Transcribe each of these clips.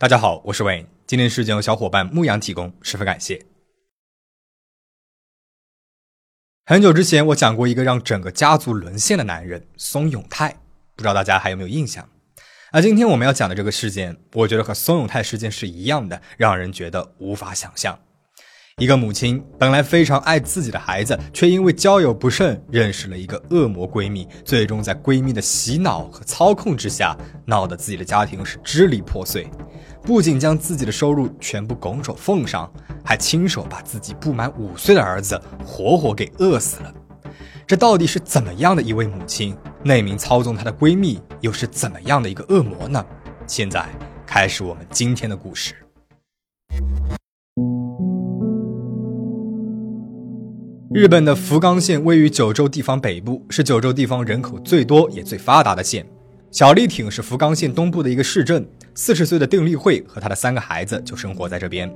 大家好，我是 Wayne，今天事件由小伙伴牧羊提供，十分感谢。很久之前，我讲过一个让整个家族沦陷的男人松永泰，不知道大家还有没有印象？而今天我们要讲的这个事件，我觉得和松永泰事件是一样的，让人觉得无法想象。一个母亲本来非常爱自己的孩子，却因为交友不慎认识了一个恶魔闺蜜，最终在闺蜜的洗脑和操控之下，闹得自己的家庭是支离破碎。不仅将自己的收入全部拱手奉上，还亲手把自己不满五岁的儿子活活给饿死了。这到底是怎么样的一位母亲？那名操纵她的闺蜜又是怎么样的一个恶魔呢？现在开始我们今天的故事。日本的福冈县位于九州地方北部，是九州地方人口最多也最发达的县。小栗町是福冈县东部的一个市镇。四十岁的丁丽慧和她的三个孩子就生活在这边。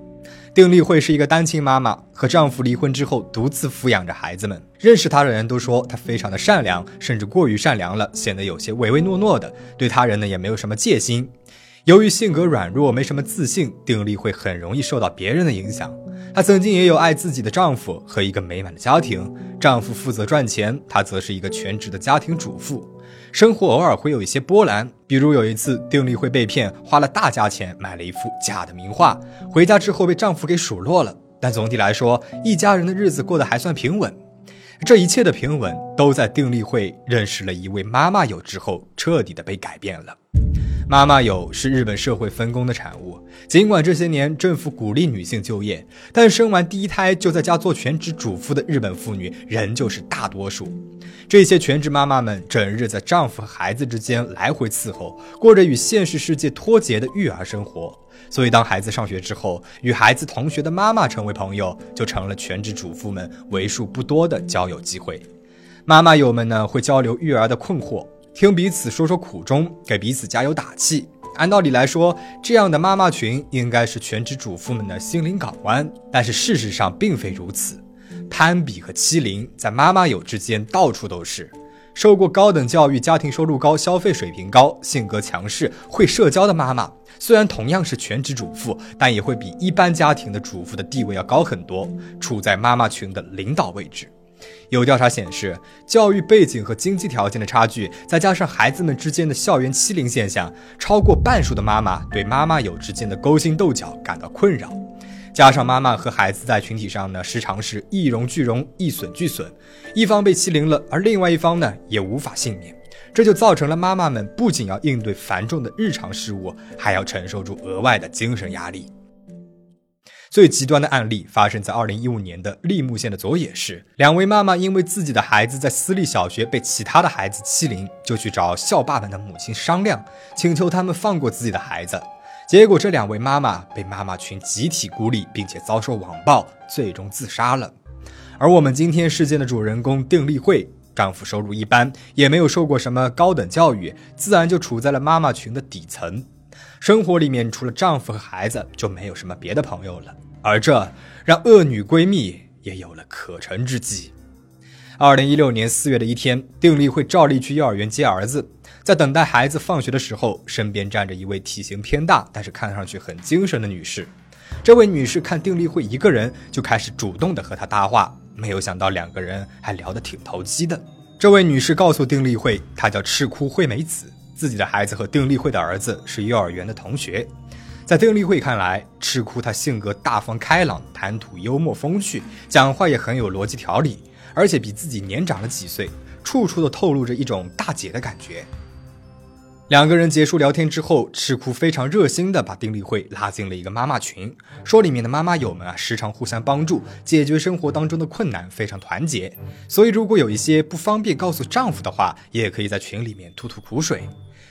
丁丽慧是一个单亲妈妈，和丈夫离婚之后独自抚养着孩子们。认识她的人都说她非常的善良，甚至过于善良了，显得有些唯唯诺诺的，对他人呢也没有什么戒心。由于性格软弱，没什么自信，丁丽慧很容易受到别人的影响。她曾经也有爱自己的丈夫和一个美满的家庭，丈夫负责赚钱，她则是一个全职的家庭主妇。生活偶尔会有一些波澜，比如有一次定丽会被骗，花了大价钱买了一幅假的名画，回家之后被丈夫给数落了。但总体来说，一家人的日子过得还算平稳。这一切的平稳，都在定丽会认识了一位妈妈友之后，彻底的被改变了。妈妈友是日本社会分工的产物。尽管这些年政府鼓励女性就业，但生完第一胎就在家做全职主妇的日本妇女仍旧是大多数。这些全职妈妈们整日在丈夫和孩子之间来回伺候，过着与现实世界脱节的育儿生活。所以，当孩子上学之后，与孩子同学的妈妈成为朋友，就成了全职主妇们为数不多的交友机会。妈妈友们呢，会交流育儿的困惑。听彼此说说苦衷，给彼此加油打气。按道理来说，这样的妈妈群应该是全职主妇们的心灵港湾。但是事实上并非如此，攀比和欺凌在妈妈友之间到处都是。受过高等教育、家庭收入高、消费水平高、性格强势、会社交的妈妈，虽然同样是全职主妇，但也会比一般家庭的主妇的地位要高很多，处在妈妈群的领导位置。有调查显示，教育背景和经济条件的差距，再加上孩子们之间的校园欺凌现象，超过半数的妈妈对妈妈友之间的勾心斗角感到困扰。加上妈妈和孩子在群体上呢，时常是一荣俱荣，一损俱损，一方被欺凌了，而另外一方呢，也无法幸免。这就造成了妈妈们不仅要应对繁重的日常事务，还要承受住额外的精神压力。最极端的案例发生在二零一五年的利木县的佐野市，两位妈妈因为自己的孩子在私立小学被其他的孩子欺凌，就去找校霸们的母亲商量，请求他们放过自己的孩子。结果这两位妈妈被妈妈群集体孤立，并且遭受网暴，最终自杀了。而我们今天事件的主人公丁丽慧，丈夫收入一般，也没有受过什么高等教育，自然就处在了妈妈群的底层。生活里面除了丈夫和孩子，就没有什么别的朋友了。而这让恶女闺蜜也有了可乘之机。二零一六年四月的一天，丁力会照例去幼儿园接儿子，在等待孩子放学的时候，身边站着一位体型偏大，但是看上去很精神的女士。这位女士看丁力会一个人，就开始主动的和她搭话，没有想到两个人还聊得挺投机的。这位女士告诉丁力会，她叫赤库惠美子。自己的孩子和丁立慧的儿子是幼儿园的同学，在丁立慧看来，赤哭他性格大方开朗，谈吐幽默风趣，讲话也很有逻辑条理，而且比自己年长了几岁，处处都透露着一种大姐的感觉。两个人结束聊天之后，赤哭非常热心的把丁立慧拉进了一个妈妈群，说里面的妈妈友们啊，时常互相帮助，解决生活当中的困难，非常团结。所以如果有一些不方便告诉丈夫的话，也可以在群里面吐吐苦水。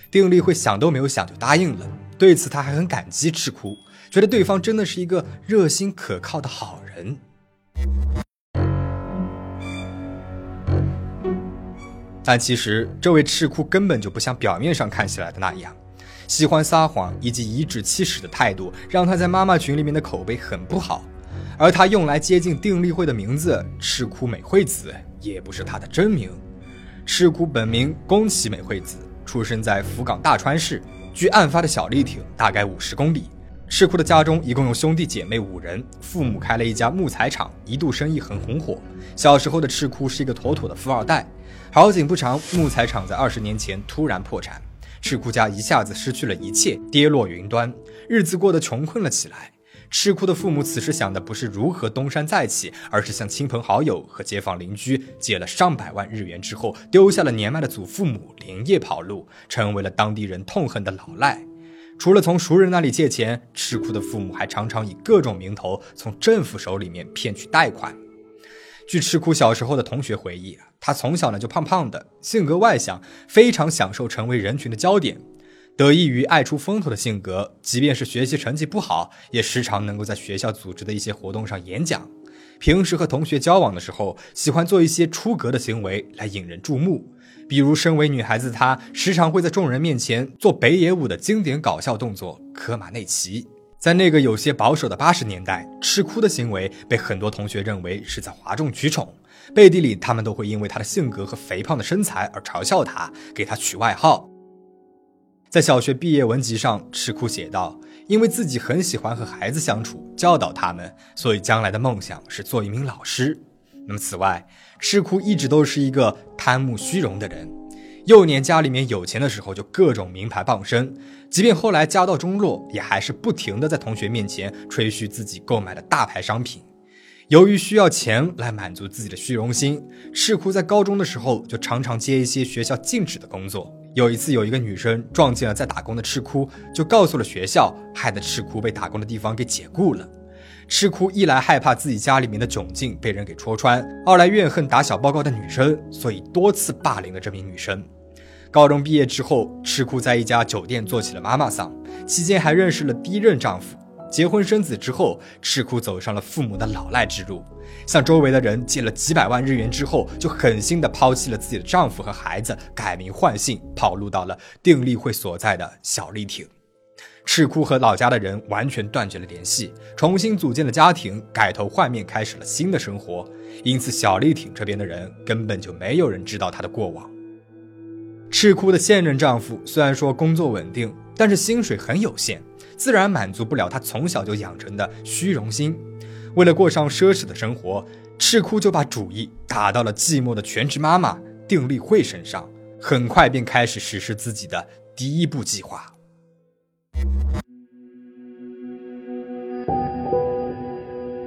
丁立慧想都没有想就答应了，对此她还很感激赤哭，觉得对方真的是一个热心可靠的好人。但其实，这位赤库根本就不像表面上看起来的那样，喜欢撒谎以及颐指气使的态度，让他在妈妈群里面的口碑很不好。而他用来接近丁丽慧的名字赤库美惠子，也不是他的真名。赤库本名宫崎美惠子，出生在福冈大川市，距案发的小栗町大概五十公里，赤库的家中一共有兄弟姐妹五人，父母开了一家木材厂，一度生意很红火。小时候的赤库是一个妥妥的富二代。好景不长，木材厂在二十年前突然破产，赤库家一下子失去了一切，跌落云端，日子过得穷困了起来。赤库的父母此时想的不是如何东山再起，而是向亲朋好友和街坊邻居借了上百万日元之后，丢下了年迈的祖父母，连夜跑路，成为了当地人痛恨的老赖。除了从熟人那里借钱，赤库的父母还常常以各种名头从政府手里面骗取贷款。据赤库小时候的同学回忆，他从小呢就胖胖的，性格外向，非常享受成为人群的焦点。得益于爱出风头的性格，即便是学习成绩不好，也时常能够在学校组织的一些活动上演讲。平时和同学交往的时候，喜欢做一些出格的行为来引人注目。比如，身为女孩子，她时常会在众人面前做北野武的经典搞笑动作——科马内奇。在那个有些保守的八十年代，吃哭的行为被很多同学认为是在哗众取宠，背地里他们都会因为他的性格和肥胖的身材而嘲笑他，给他取外号。在小学毕业文集上，吃哭写道：“因为自己很喜欢和孩子相处，教导他们，所以将来的梦想是做一名老师。”那么，此外，赤库一直都是一个贪慕虚荣的人。幼年家里面有钱的时候，就各种名牌傍身；即便后来家道中落，也还是不停的在同学面前吹嘘自己购买的大牌商品。由于需要钱来满足自己的虚荣心，赤库在高中的时候就常常接一些学校禁止的工作。有一次，有一个女生撞见了在打工的赤库，就告诉了学校，害得赤库被打工的地方给解雇了。赤库一来害怕自己家里面的窘境被人给戳穿，二来怨恨打小报告的女生，所以多次霸凌了这名女生。高中毕业之后，赤库在一家酒店做起了妈妈桑，期间还认识了第一任丈夫。结婚生子之后，赤库走上了父母的老赖之路，向周围的人借了几百万日元之后，就狠心的抛弃了自己的丈夫和孩子，改名换姓，跑路到了定力会所在的小力町。赤库和老家的人完全断绝了联系，重新组建了家庭，改头换面，开始了新的生活。因此，小丽挺这边的人根本就没有人知道她的过往。赤库的现任丈夫虽然说工作稳定，但是薪水很有限，自然满足不了她从小就养成的虚荣心。为了过上奢侈的生活，赤库就把主意打到了寂寞的全职妈妈定力惠身上，很快便开始实施自己的第一步计划。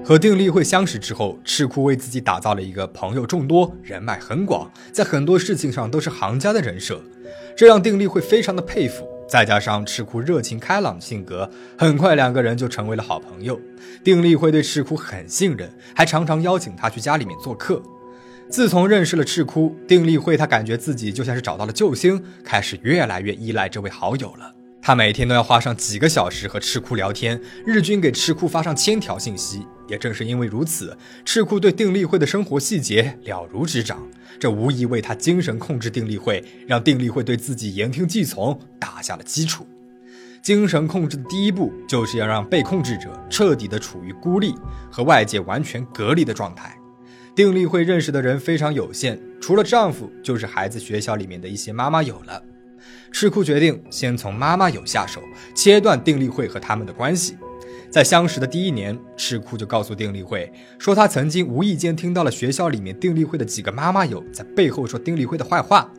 和定力会相识之后，赤库为自己打造了一个朋友众多、人脉很广，在很多事情上都是行家的人设，这让定力会非常的佩服。再加上赤库热情开朗的性格，很快两个人就成为了好朋友。定力会对赤库很信任，还常常邀请他去家里面做客。自从认识了赤库，定力会他感觉自己就像是找到了救星，开始越来越依赖这位好友了。他每天都要花上几个小时和赤库聊天，日均给赤库发上千条信息。也正是因为如此，赤库对定力会的生活细节了如指掌，这无疑为他精神控制定力会，让定力会对自己言听计从打下了基础。精神控制的第一步，就是要让被控制者彻底的处于孤立和外界完全隔离的状态。定力会认识的人非常有限，除了丈夫，就是孩子学校里面的一些妈妈有了。赤库决定先从妈妈友下手，切断定力会和他们的关系。在相识的第一年，赤库就告诉定力会说，他曾经无意间听到了学校里面定力会的几个妈妈友在背后说定力会的坏话，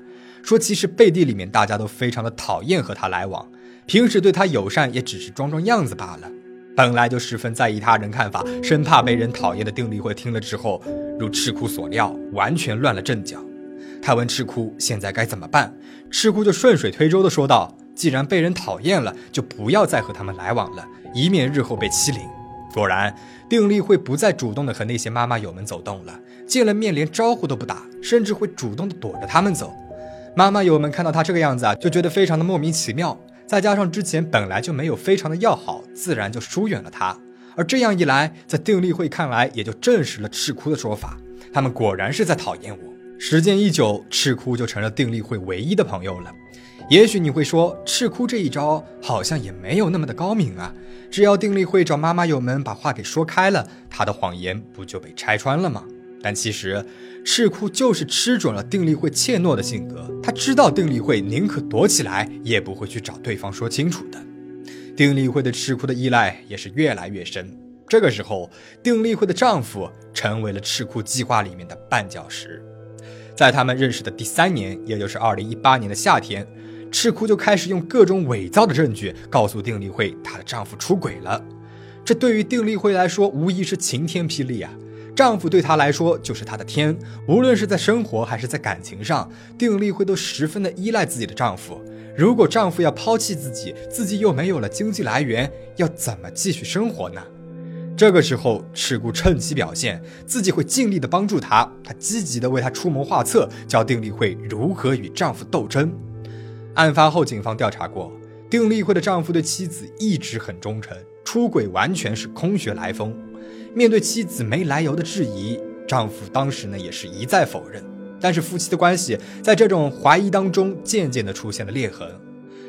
说其实背地里面大家都非常的讨厌和他来往，平时对他友善也只是装装样子罢了。本来就十分在意他人看法，生怕被人讨厌的定力会听了之后，如赤库所料，完全乱了阵脚。他问赤库现在该怎么办，赤库就顺水推舟的说道：“既然被人讨厌了，就不要再和他们来往了，以免日后被欺凌。”果然，定力会不再主动的和那些妈妈友们走动了，见了面连招呼都不打，甚至会主动的躲着他们走。妈妈友们看到他这个样子啊，就觉得非常的莫名其妙。再加上之前本来就没有非常的要好，自然就疏远了他。而这样一来，在定力会看来，也就证实了赤库的说法，他们果然是在讨厌我。时间一久，赤库就成了定力会唯一的朋友了。也许你会说，赤库这一招好像也没有那么的高明啊。只要定力会找妈妈友们把话给说开了，他的谎言不就被拆穿了吗？但其实，赤库就是吃准了定力会怯懦的性格，他知道定力会宁可躲起来，也不会去找对方说清楚的。丁丽慧对赤库的依赖也是越来越深。这个时候，丁丽慧的丈夫成为了赤库计划里面的绊脚石。在他们认识的第三年，也就是二零一八年的夏天，赤库就开始用各种伪造的证据告诉丁丽慧，她的丈夫出轨了。这对于丁丽慧来说，无疑是晴天霹雳啊！丈夫对她来说就是她的天，无论是在生活还是在感情上，丁丽慧都十分的依赖自己的丈夫。如果丈夫要抛弃自己，自己又没有了经济来源，要怎么继续生活呢？这个时候，赤姑趁机表现自己会尽力的帮助她，她积极的为她出谋划策，教丁丽慧如何与丈夫斗争。案发后，警方调查过，丁丽慧的丈夫对妻子一直很忠诚，出轨完全是空穴来风。面对妻子没来由的质疑，丈夫当时呢也是一再否认。但是夫妻的关系在这种怀疑当中，渐渐的出现了裂痕。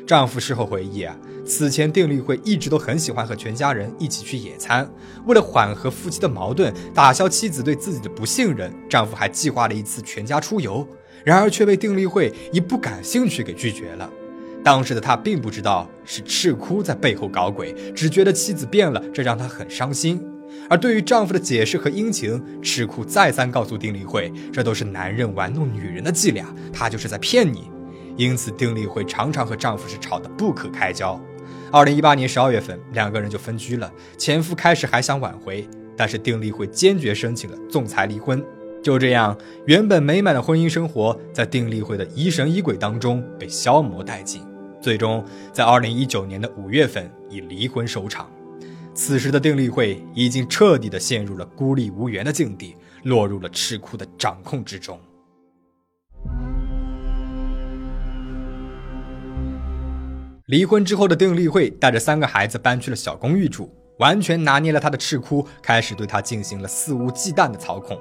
丈夫事后回忆啊，此前丁丽慧一直都很喜欢和全家人一起去野餐。为了缓和夫妻的矛盾，打消妻子对自己的不信任，丈夫还计划了一次全家出游。然而却被丁丽慧以不感兴趣给拒绝了。当时的他并不知道是赤哭在背后搞鬼，只觉得妻子变了，这让他很伤心。而对于丈夫的解释和殷勤，赤哭再三告诉丁丽慧，这都是男人玩弄女人的伎俩，他就是在骗你。因此，丁丽会常常和丈夫是吵得不可开交。二零一八年十二月份，两个人就分居了。前夫开始还想挽回，但是丁丽会坚决申请了仲裁离婚。就这样，原本美满的婚姻生活在丁丽会的疑神疑鬼当中被消磨殆尽，最终在二零一九年的五月份以离婚收场。此时的丁丽会已经彻底的陷入了孤立无援的境地，落入了赤库的掌控之中。离婚之后的丁丽慧带着三个孩子搬去了小公寓住，完全拿捏了她的赤哭，开始对她进行了肆无忌惮的操控。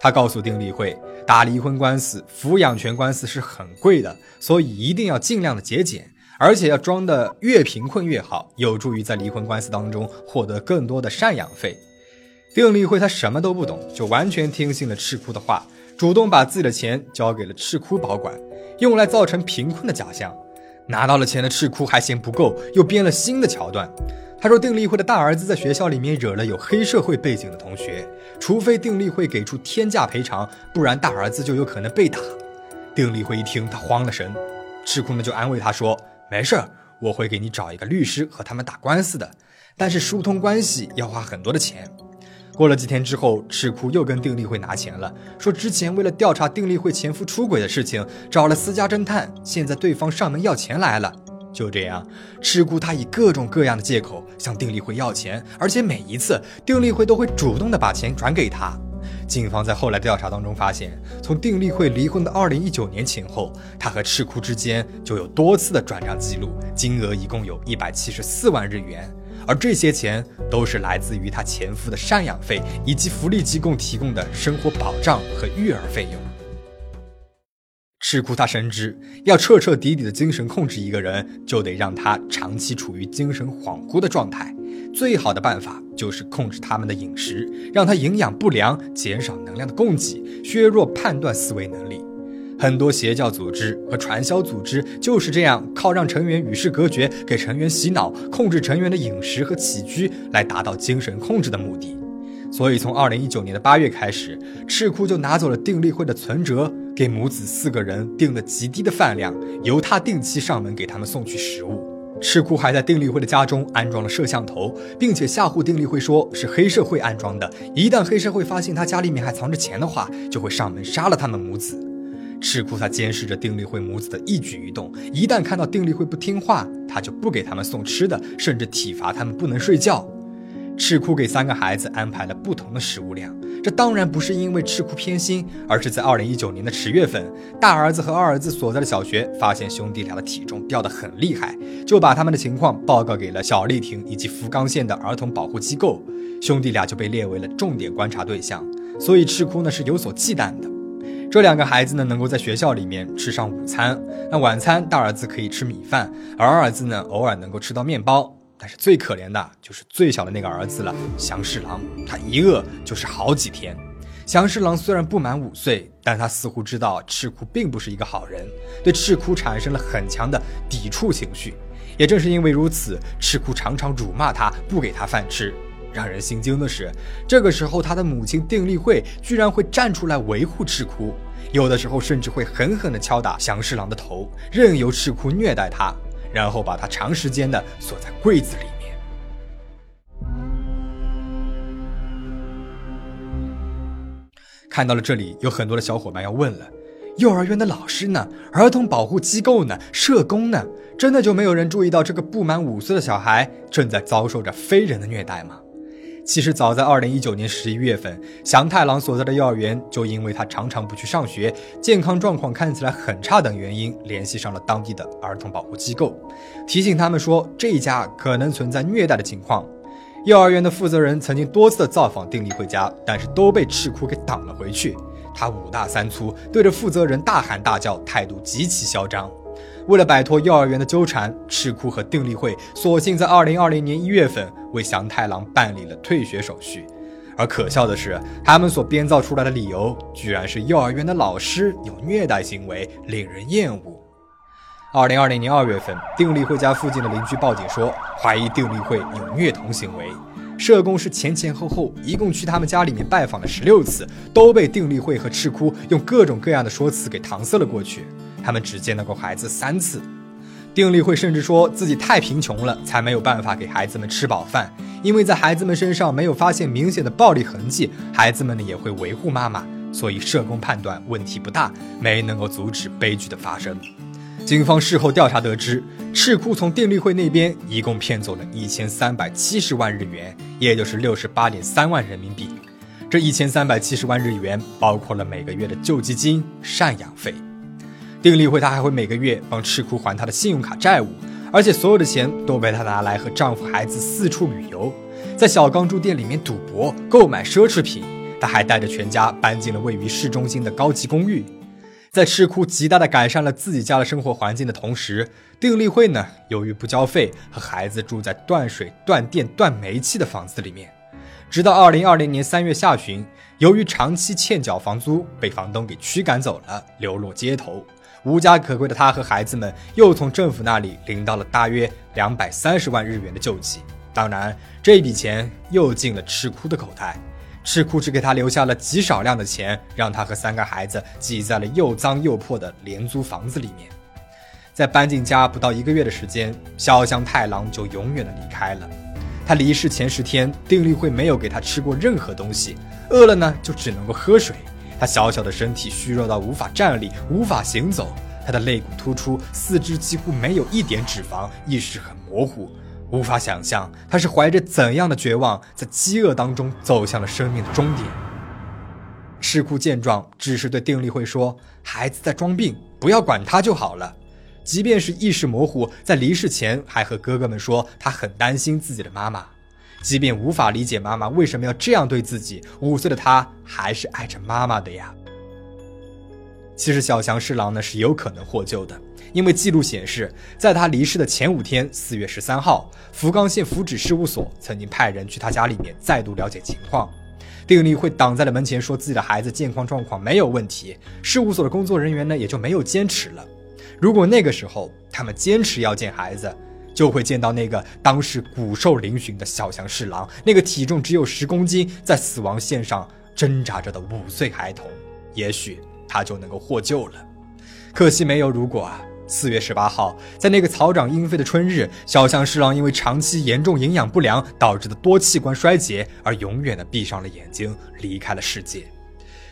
他告诉丁立慧，打离婚官司、抚养权官司是很贵的，所以一定要尽量的节俭，而且要装的越贫困越好，有助于在离婚官司当中获得更多的赡养费。丁立慧她什么都不懂，就完全听信了赤窟的话，主动把自己的钱交给了赤窟保管，用来造成贫困的假象。拿到了钱的赤库还嫌不够，又编了新的桥段。他说，丁丽慧的大儿子在学校里面惹了有黑社会背景的同学，除非丁丽慧给出天价赔偿，不然大儿子就有可能被打。丁丽慧一听，他慌了神。赤库呢就安慰他说：“没事儿，我会给你找一个律师和他们打官司的，但是疏通关系要花很多的钱。”过了几天之后，赤库又跟丁丽慧拿钱了，说之前为了调查丁丽慧前夫出轨的事情，找了私家侦探，现在对方上门要钱来了。就这样，赤库他以各种各样的借口向丁丽慧要钱，而且每一次丁丽慧都会主动的把钱转给他。警方在后来调查当中发现，从丁丽慧离婚的二零一九年前后，他和赤库之间就有多次的转账记录，金额一共有一百七十四万日元。而这些钱都是来自于她前夫的赡养费以及福利机构提供的生活保障和育儿费用。赤库他深知，要彻彻底底的精神控制一个人，就得让他长期处于精神恍惚的状态。最好的办法就是控制他们的饮食，让他营养不良，减少能量的供给，削弱判断思维能力。很多邪教组织和传销组织就是这样，靠让成员与世隔绝，给成员洗脑，控制成员的饮食和起居，来达到精神控制的目的。所以，从二零一九年的八月开始，赤库就拿走了定力会的存折，给母子四个人定了极低的饭量，由他定期上门给他们送去食物。赤库还在定力会的家中安装了摄像头，并且吓唬定力会说是黑社会安装的，一旦黑社会发现他家里面还藏着钱的话，就会上门杀了他们母子。赤库他监视着丁丽慧母子的一举一动，一旦看到丁丽慧不听话，他就不给他们送吃的，甚至体罚他们不能睡觉。赤库给三个孩子安排了不同的食物量，这当然不是因为赤库偏心，而是在二零一九年的十月份，大儿子和二儿子所在的小学发现兄弟俩的体重掉得很厉害，就把他们的情况报告给了小丽婷以及福冈县的儿童保护机构，兄弟俩就被列为了重点观察对象，所以赤库呢是有所忌惮的。这两个孩子呢，能够在学校里面吃上午餐。那晚餐，大儿子可以吃米饭，而二儿子呢，偶尔能够吃到面包。但是最可怜的就是最小的那个儿子了，祥侍郎，他一饿就是好几天。祥侍郎虽然不满五岁，但他似乎知道赤哭并不是一个好人，对赤哭产生了很强的抵触情绪。也正是因为如此，赤哭常常辱骂他，不给他饭吃。让人心惊的是，这个时候他的母亲定力惠居然会站出来维护赤哭，有的时候甚至会狠狠地敲打祥侍郎的头，任由赤哭虐待他，然后把他长时间的锁在柜子里面。看到了这里，有很多的小伙伴要问了：幼儿园的老师呢？儿童保护机构呢？社工呢？真的就没有人注意到这个不满五岁的小孩正在遭受着非人的虐待吗？其实早在二零一九年十一月份，祥太郎所在的幼儿园就因为他常常不去上学，健康状况看起来很差等原因，联系上了当地的儿童保护机构，提醒他们说这一家可能存在虐待的情况。幼儿园的负责人曾经多次的造访定力惠家，但是都被赤库给挡了回去。他五大三粗，对着负责人大喊大叫，态度极其嚣张。为了摆脱幼儿园的纠缠，赤库和定力会索性在二零二零年一月份为祥太郎办理了退学手续。而可笑的是，他们所编造出来的理由，居然是幼儿园的老师有虐待行为，令人厌恶。二零二零年二月份，定力会家附近的邻居报警说，怀疑定力会有虐童行为。社工是前前后后一共去他们家里面拜访了十六次，都被定力会和赤哭用各种各样的说辞给搪塞了过去。他们只见到过孩子三次。定力会甚至说自己太贫穷了，才没有办法给孩子们吃饱饭。因为在孩子们身上没有发现明显的暴力痕迹，孩子们呢也会维护妈妈，所以社工判断问题不大，没能够阻止悲剧的发生。警方事后调查得知，赤库从定力会那边一共骗走了一千三百七十万日元，也就是六十八点三万人民币。这一千三百七十万日元包括了每个月的救济金、赡养费。电力会他还会每个月帮赤库还他的信用卡债务，而且所有的钱都被他拿来和丈夫、孩子四处旅游，在小钢珠店里面赌博、购买奢侈品。他还带着全家搬进了位于市中心的高级公寓。在赤库极大的改善了自己家的生活环境的同时，定力会呢，由于不交费，和孩子住在断水、断电、断煤气的房子里面。直到二零二零年三月下旬，由于长期欠缴房租，被房东给驱赶走了，流落街头。无家可归的他和孩子们，又从政府那里领到了大约两百三十万日元的救济。当然，这笔钱又进了赤窟的口袋。赤窟只给他留下了极少量的钱，让他和三个孩子挤在了又脏又破的廉租房子里面。在搬进家不到一个月的时间，小香太郎就永远的离开了。他离世前十天，定力会没有给他吃过任何东西，饿了呢就只能够喝水。他小小的身体虚弱到无法站立，无法行走，他的肋骨突出，四肢几乎没有一点脂肪，意识很模糊。无法想象他是怀着怎样的绝望，在饥饿当中走向了生命的终点。赤库见状，只是对定力会说：“孩子在装病，不要管他就好了。”即便是意识模糊，在离世前还和哥哥们说他很担心自己的妈妈。即便无法理解妈妈为什么要这样对自己，五岁的他还是爱着妈妈的呀。其实小强侍郎呢是有可能获救的。因为记录显示，在他离世的前五天，四月十三号，福冈县福祉事务所曾经派人去他家里面再度了解情况。定力会挡在了门前，说自己的孩子健康状况没有问题。事务所的工作人员呢，也就没有坚持了。如果那个时候他们坚持要见孩子，就会见到那个当时骨瘦嶙峋的小强侍郎，那个体重只有十公斤，在死亡线上挣扎着的五岁孩童，也许他就能够获救了。可惜没有如果啊。四月十八号，在那个草长莺飞的春日，小强侍郎因为长期严重营养不良导致的多器官衰竭而永远的闭上了眼睛，离开了世界。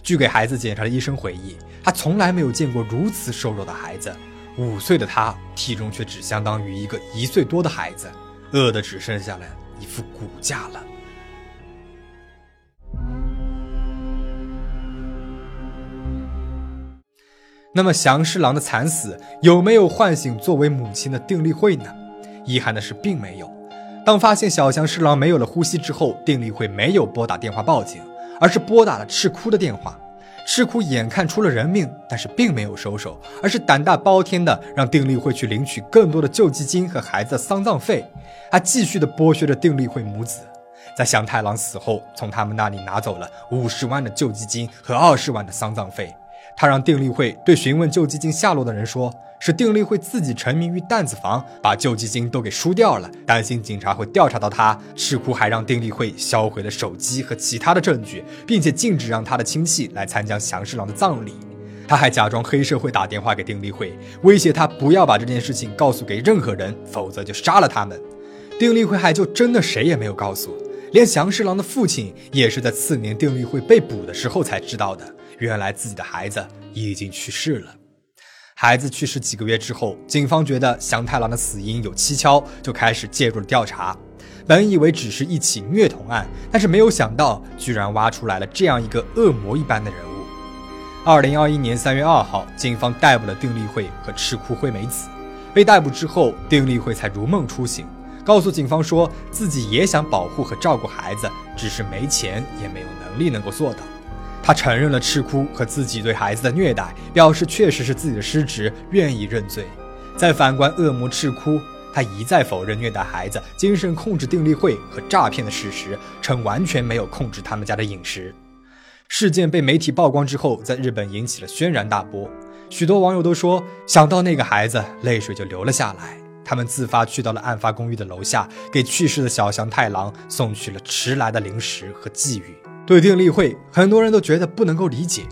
据给孩子检查的医生回忆，他从来没有见过如此瘦弱的孩子。五岁的他，体重却只相当于一个一岁多的孩子，饿的只剩下了一副骨架了。那么祥侍郎的惨死有没有唤醒作为母亲的定力会呢？遗憾的是，并没有。当发现小祥侍郎没有了呼吸之后，定力会没有拨打电话报警，而是拨打了赤哭的电话。赤苦眼看出了人命，但是并没有收手，而是胆大包天的让定力会去领取更多的救济金和孩子的丧葬费，还继续的剥削着定力会母子。在祥太郎死后，从他们那里拿走了五十万的救济金和二十万的丧葬费。他让定立会对询问救济金下落的人说，是丁立会自己沉迷于弹子房，把救济金都给输掉了，担心警察会调查到他。赤库还让丁立会销毁了手机和其他的证据，并且禁止让他的亲戚来参加祥士郎的葬礼。他还假装黑社会打电话给丁立会，威胁他不要把这件事情告诉给任何人，否则就杀了他们。丁立会还就真的谁也没有告诉。连祥士郎的父亲也是在次年丁立会被捕的时候才知道的。原来自己的孩子已经去世了。孩子去世几个月之后，警方觉得祥太郎的死因有蹊跷，就开始介入了调查。本以为只是一起虐童案，但是没有想到，居然挖出来了这样一个恶魔一般的人物。二零二一年三月二号，警方逮捕了丁立会和赤库惠美子。被逮捕之后，丁立会才如梦初醒。告诉警方说自己也想保护和照顾孩子，只是没钱也没有能力能够做到。他承认了赤哭和自己对孩子的虐待，表示确实是自己的失职，愿意认罪。再反观恶魔赤哭，他一再否认虐待孩子、精神控制定立会和诈骗的事实，称完全没有控制他们家的饮食。事件被媒体曝光之后，在日本引起了轩然大波，许多网友都说想到那个孩子，泪水就流了下来。他们自发去到了案发公寓的楼下，给去世的小祥太郎送去了迟来的零食和寄语。对丁立会，很多人都觉得不能够理解，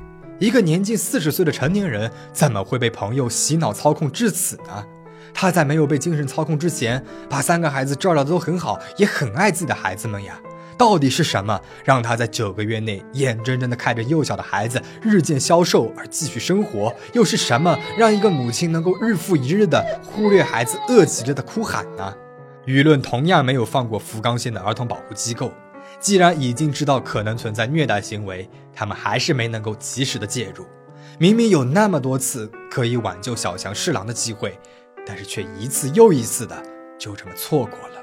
一个年近四十岁的成年人怎么会被朋友洗脑操控至此呢？他在没有被精神操控之前，把三个孩子照料的都很好，也很爱自己的孩子们呀。到底是什么让他在九个月内眼睁睁地看着幼小的孩子日渐消瘦而继续生活？又是什么让一个母亲能够日复一日地忽略孩子饿极了的哭喊呢？舆论同样没有放过福冈县的儿童保护机构，既然已经知道可能存在虐待行为，他们还是没能够及时的介入。明明有那么多次可以挽救小强侍郎的机会，但是却一次又一次的就这么错过了。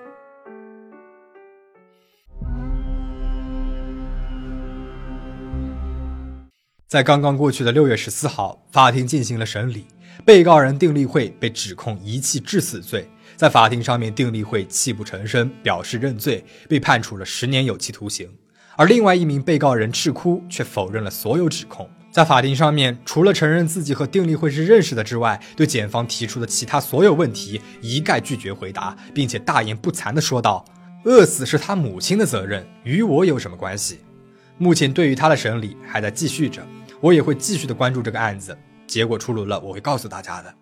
在刚刚过去的六月十四号，法庭进行了审理，被告人丁立会被指控遗弃致死罪。在法庭上面，丁立慧泣不成声，表示认罪，被判处了十年有期徒刑。而另外一名被告人赤哭却否认了所有指控。在法庭上面，除了承认自己和丁立慧是认识的之外，对检方提出的其他所有问题一概拒绝回答，并且大言不惭地说道：“饿死是他母亲的责任，与我有什么关系？”目前对于他的审理还在继续着。我也会继续的关注这个案子，结果出炉了，我会告诉大家的。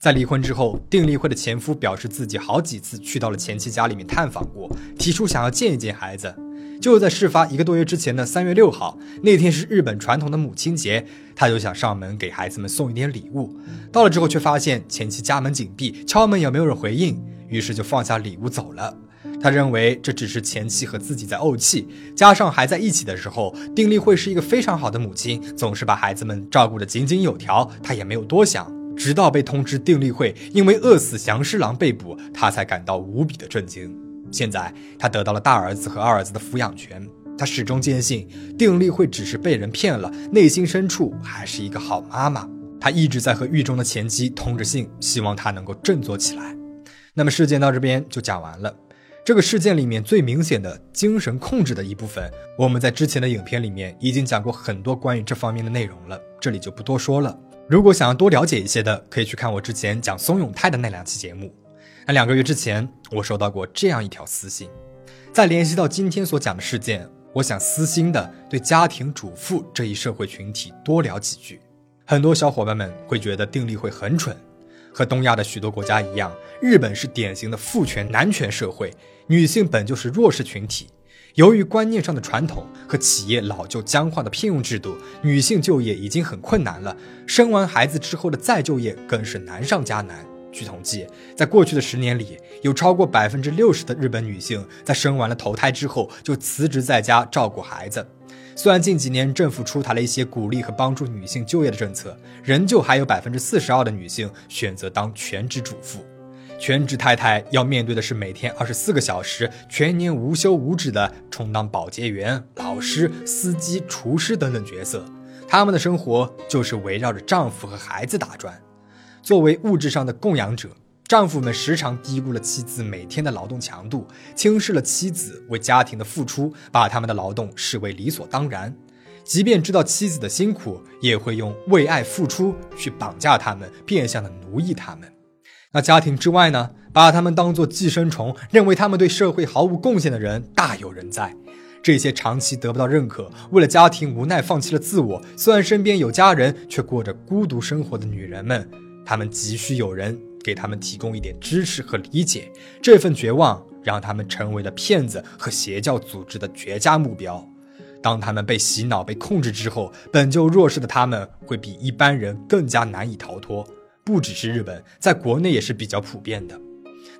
在离婚之后，丁立慧的前夫表示自己好几次去到了前妻家里面探访过，提出想要见一见孩子。就在事发一个多月之前的三月六号，那天是日本传统的母亲节，他就想上门给孩子们送一点礼物。到了之后，却发现前妻家门紧闭，敲门也没有人回应，于是就放下礼物走了。他认为这只是前妻和自己在怄气，加上还在一起的时候，丁立慧是一个非常好的母亲，总是把孩子们照顾得井井有条，他也没有多想。直到被通知定立会因为饿死祥狮郎被捕，他才感到无比的震惊。现在他得到了大儿子和二儿子的抚养权，他始终坚信定立会只是被人骗了，内心深处还是一个好妈妈。他一直在和狱中的前妻通着信，希望他能够振作起来。那么事件到这边就讲完了。这个事件里面最明显的精神控制的一部分，我们在之前的影片里面已经讲过很多关于这方面的内容了，这里就不多说了。如果想要多了解一些的，可以去看我之前讲松永泰的那两期节目。那两个月之前，我收到过这样一条私信，再联系到今天所讲的事件，我想私心的对家庭主妇这一社会群体多聊几句。很多小伙伴们会觉得定力会很蠢。和东亚的许多国家一样，日本是典型的父权男权社会，女性本就是弱势群体。由于观念上的传统和企业老旧僵化的聘用制度，女性就业已经很困难了，生完孩子之后的再就业更是难上加难。据统计，在过去的十年里，有超过百分之六十的日本女性在生完了头胎之后就辞职在家照顾孩子。虽然近几年政府出台了一些鼓励和帮助女性就业的政策，仍旧还有百分之四十二的女性选择当全职主妇。全职太太要面对的是每天二十四个小时、全年无休无止的充当保洁员、老师、司机、厨师等等角色，他们的生活就是围绕着丈夫和孩子打转。作为物质上的供养者，丈夫们时常低估了妻子每天的劳动强度，轻视了妻子为家庭的付出，把他们的劳动视为理所当然。即便知道妻子的辛苦，也会用为爱付出去绑架他们，变相的奴役他们。那家庭之外呢？把他们当作寄生虫，认为他们对社会毫无贡献的人大有人在。这些长期得不到认可，为了家庭无奈放弃了自我，虽然身边有家人，却过着孤独生活的女人们，她们急需有人给他们提供一点支持和理解。这份绝望让他们成为了骗子和邪教组织的绝佳目标。当他们被洗脑、被控制之后，本就弱势的他们会比一般人更加难以逃脱。不只是日本，在国内也是比较普遍的。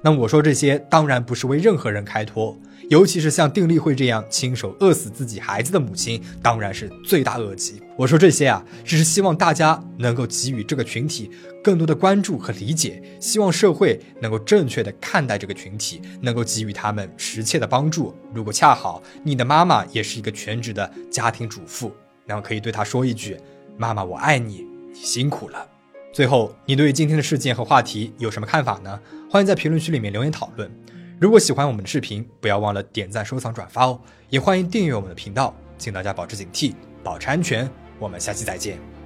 那我说这些当然不是为任何人开脱，尤其是像丁立会这样亲手饿死自己孩子的母亲，当然是罪大恶极。我说这些啊，只是希望大家能够给予这个群体更多的关注和理解，希望社会能够正确的看待这个群体，能够给予他们实切的帮助。如果恰好你的妈妈也是一个全职的家庭主妇，那么可以对她说一句：“妈妈，我爱你，你辛苦了。”最后，你对今天的事件和话题有什么看法呢？欢迎在评论区里面留言讨论。如果喜欢我们的视频，不要忘了点赞、收藏、转发哦。也欢迎订阅我们的频道，请大家保持警惕，保持安全。我们下期再见。